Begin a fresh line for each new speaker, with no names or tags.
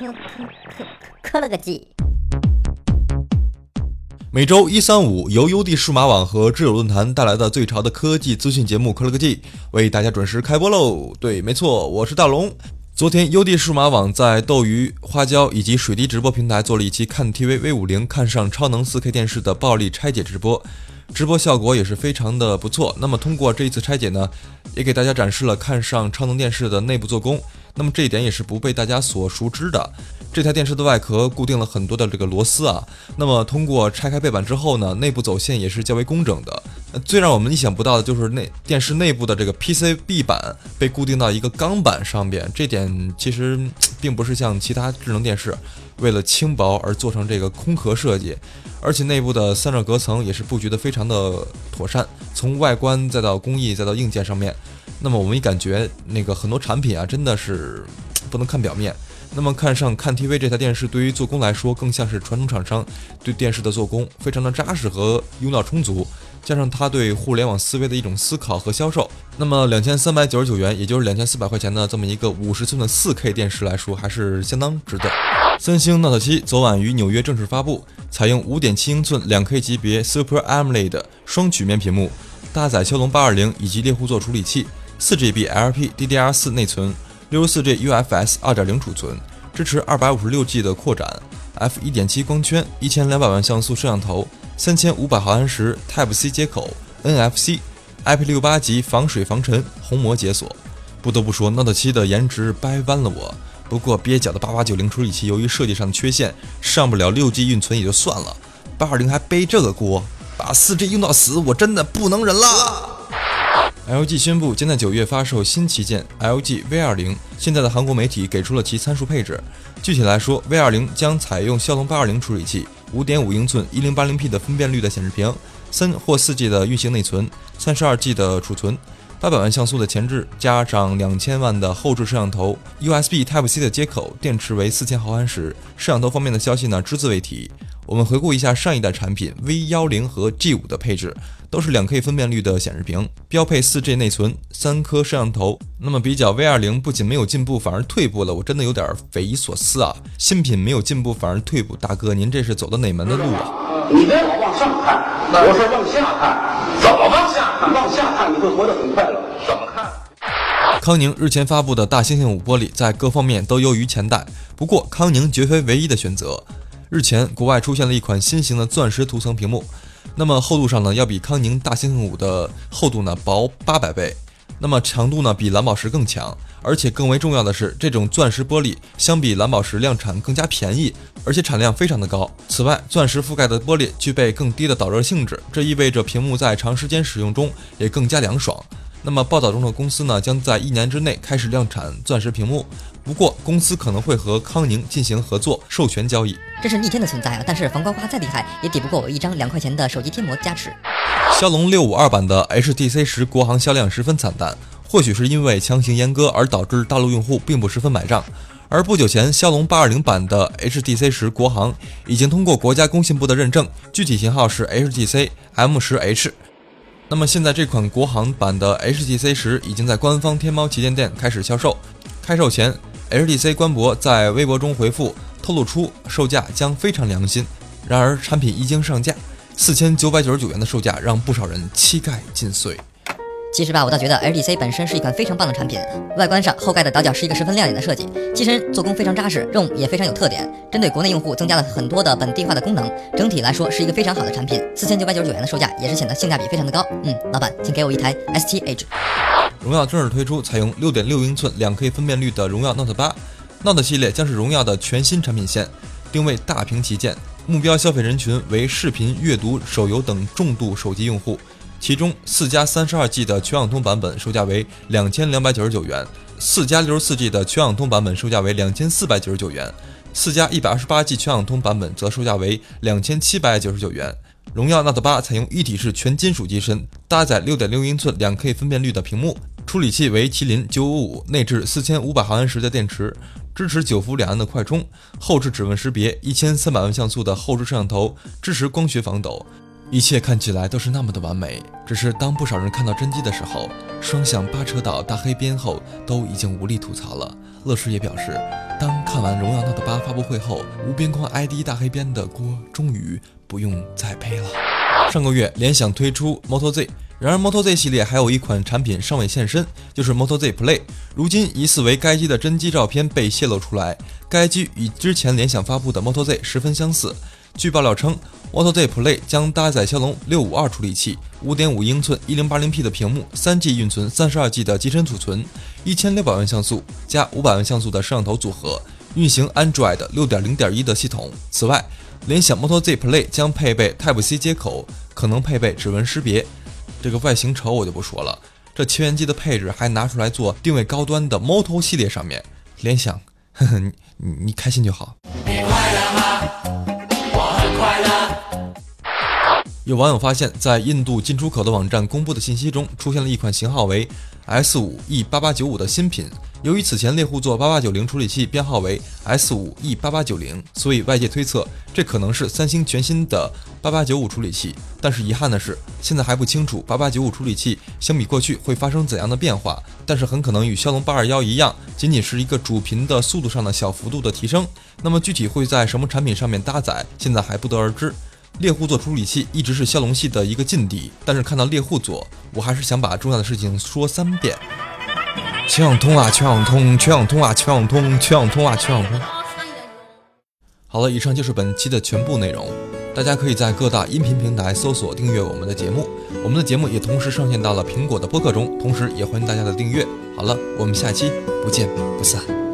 磕磕磕了个叽。
每周一、三、五，由优地数码网和知友论坛带来的最潮的科技资讯节目《科了个 G》为大家准时开播喽！对，没错，我是大龙。昨天，优地数码网在斗鱼、花椒以及水滴直播平台做了一期看 TV V 五零看上超能 4K 电视的暴力拆解直播，直播效果也是非常的不错。那么，通过这一次拆解呢，也给大家展示了看上超能电视的内部做工。那么这一点也是不被大家所熟知的。这台电视的外壳固定了很多的这个螺丝啊，那么通过拆开背板之后呢，内部走线也是较为工整的。最让我们意想不到的就是内电视内部的这个 PCB 板被固定到一个钢板上边，这点其实并不是像其他智能电视为了轻薄而做成这个空壳设计，而且内部的散热隔层也是布局的非常的妥善，从外观再到工艺再到硬件上面。那么我们也感觉那个很多产品啊，真的是 不能看表面。那么看上看 TV 这台电视，对于做工来说，更像是传统厂商对电视的做工非常的扎实和用料充足，加上它对互联网思维的一种思考和销售。那么两千三百九十九元，也就是两千四百块钱的这么一个五十寸的四 K 电视来说，还是相当值得。三星 Note 7昨晚于纽约正式发布，采用五点七英寸两 K 级别 Super AMOLED 双曲面屏幕，搭载骁龙八二零以及猎户座处理器。四 GB LPDDR4 内存，六十四 G UFS 二点零储存，支持二百五十六 G 的扩展，f 一点七光圈，一千两百万像素摄像头，三千五百毫安时 Type C 接口，NFC，IP 六八级防水防尘，虹膜解锁。不得不说，Note 7的颜值掰弯了我。不过蹩脚的八八九零处理器，由于设计上的缺陷，上不了六 G 运存也就算了，八二零还背这个锅，把四 G 用到死，我真的不能忍了。LG 宣布将在九月发售新旗舰 LG V20。现在的韩国媒体给出了其参数配置。具体来说，V20 将采用骁龙八二零处理器五点五英寸一零八零 P 的分辨率的显示屏，三或四 G 的运行内存三十二 G 的储存，800万像素的前置，加上2000万的后置摄像头，USB Type C 的接口，电池为4000毫安时。摄像头方面的消息呢，只字未提。我们回顾一下上一代产品 V10 和 G5 的配置。都是两 K 分辨率的显示屏，标配四 G 内存，三颗摄像头。那么比较 V 二零，不仅没有进步，反而退步了，我真的有点匪夷所思啊！新品没有进步，反而退步，大哥，您这是走的哪门的路
啊？上看，我说往下看，怎么往下看？往下看你会活得很快乐。怎么看？
康宁日前发布的大猩猩五玻璃在各方面都优于前代，不过康宁绝非唯一的选择。日前，国外出现了一款新型的钻石涂层屏幕。那么厚度上呢，要比康宁大猩猩五的厚度呢薄八百倍，那么强度呢比蓝宝石更强，而且更为重要的是，这种钻石玻璃相比蓝宝石量产更加便宜，而且产量非常的高。此外，钻石覆盖的玻璃具备更低的导热性质，这意味着屏幕在长时间使用中也更加凉爽。那么报道中的公司呢，将在一年之内开始量产钻石屏幕。不过，公司可能会和康宁进行合作授权交易。
这是逆天的存在啊！但是防刮花再厉害，也抵不过我一张两块钱的手机贴膜加持。
骁龙六五二版的 HTC 十国行销量十分惨淡，或许是因为强行阉割而导致大陆用户并不十分买账。而不久前，骁龙八二零版的 HTC 十国行已经通过国家工信部的认证，具体型号是 HTC M 十 H。那么现在这款国行版的 HTC 十已经在官方天猫旗舰店开始销售。开售前，HTC 官博在微博中回复透露出售价将非常良心。然而产品一经上架，四千九百九十九元的售价让不少人膝盖尽碎。
其实吧，我倒觉得 HTC 本身是一款非常棒的产品。外观上，后盖的倒角是一个十分亮眼的设计，机身做工非常扎实，ROM 也非常有特点，针对国内用户增加了很多的本地化的功能。整体来说是一个非常好的产品，四千九百九十九元的售价也是显得性价比非常的高。嗯，老板，请给我一台 S T H。
荣耀正式推出采用六点六英寸两 K 分辨率的荣耀 Note 八，Note 系列将是荣耀的全新产品线，定位大屏旗舰，目标消费人群为视频、阅读、手游等重度手机用户。其中四加三十二 G 的全网通版本售价为两千两百九十九元，四加六十四 G 的全网通版本售价为两千四百九十九元，四加一百二十八 G 全网通版本则售价为两千七百九十九元。荣耀 Note 8采用一体式全金属机身，搭载六点六英寸两 K 分辨率的屏幕，处理器为麒麟九五五，内置四千五百毫安时的电池，支持九伏两安的快充，后置指纹识别，一千三百万像素的后置摄像头，支持光学防抖。一切看起来都是那么的完美，只是当不少人看到真机的时候，双向八车道大黑边后，都已经无力吐槽了。乐视也表示，当看完《荣耀 Note 8》发布会后，无边框 ID 大黑边的锅终于不用再背了。上个月，联想推出 Moto Z，然而 Moto Z 系列还有一款产品尚未现身，就是 Moto Z Play。如今疑似为该机的真机照片被泄露出来，该机与之前联想发布的 Moto Z 十分相似。据爆料称，Moto Z Play 将搭载骁龙六五二处理器，五点五英寸一零八零 P 的屏幕，三 G 运存，三十二 G 的机身储存，一千六百万像素加五百万像素的摄像头组合，运行 Android 六点零点一的系统。此外，联想 Moto Z Play 将配备 Type C 接口，可能配备指纹识别。这个外形丑我就不说了，这千元机的配置还拿出来做定位高端的 Moto 系列上面，联想，呵呵，你你开心就好。有网友发现，在印度进出口的网站公布的信息中，出现了一款型号为 S 五 E 八八九五的新品。由于此前猎户座八八九零处理器编号为 S 五 E 八八九零，所以外界推测这可能是三星全新的八八九五处理器。但是遗憾的是，现在还不清楚八八九五处理器相比过去会发生怎样的变化。但是很可能与骁龙八二幺一样，仅仅是一个主频的速度上的小幅度的提升。那么具体会在什么产品上面搭载，现在还不得而知。猎户座处理器一直是骁龙系的一个劲敌，但是看到猎户座，我还是想把重要的事情说三遍。全网通啊，全网通，全网通啊，全网通，全网通啊，全网通。好了，以上就是本期的全部内容。大家可以在各大音频平台搜索订阅我们的节目，我们的节目也同时上线到了苹果的播客中，同时也欢迎大家的订阅。好了，我们下期不见不散。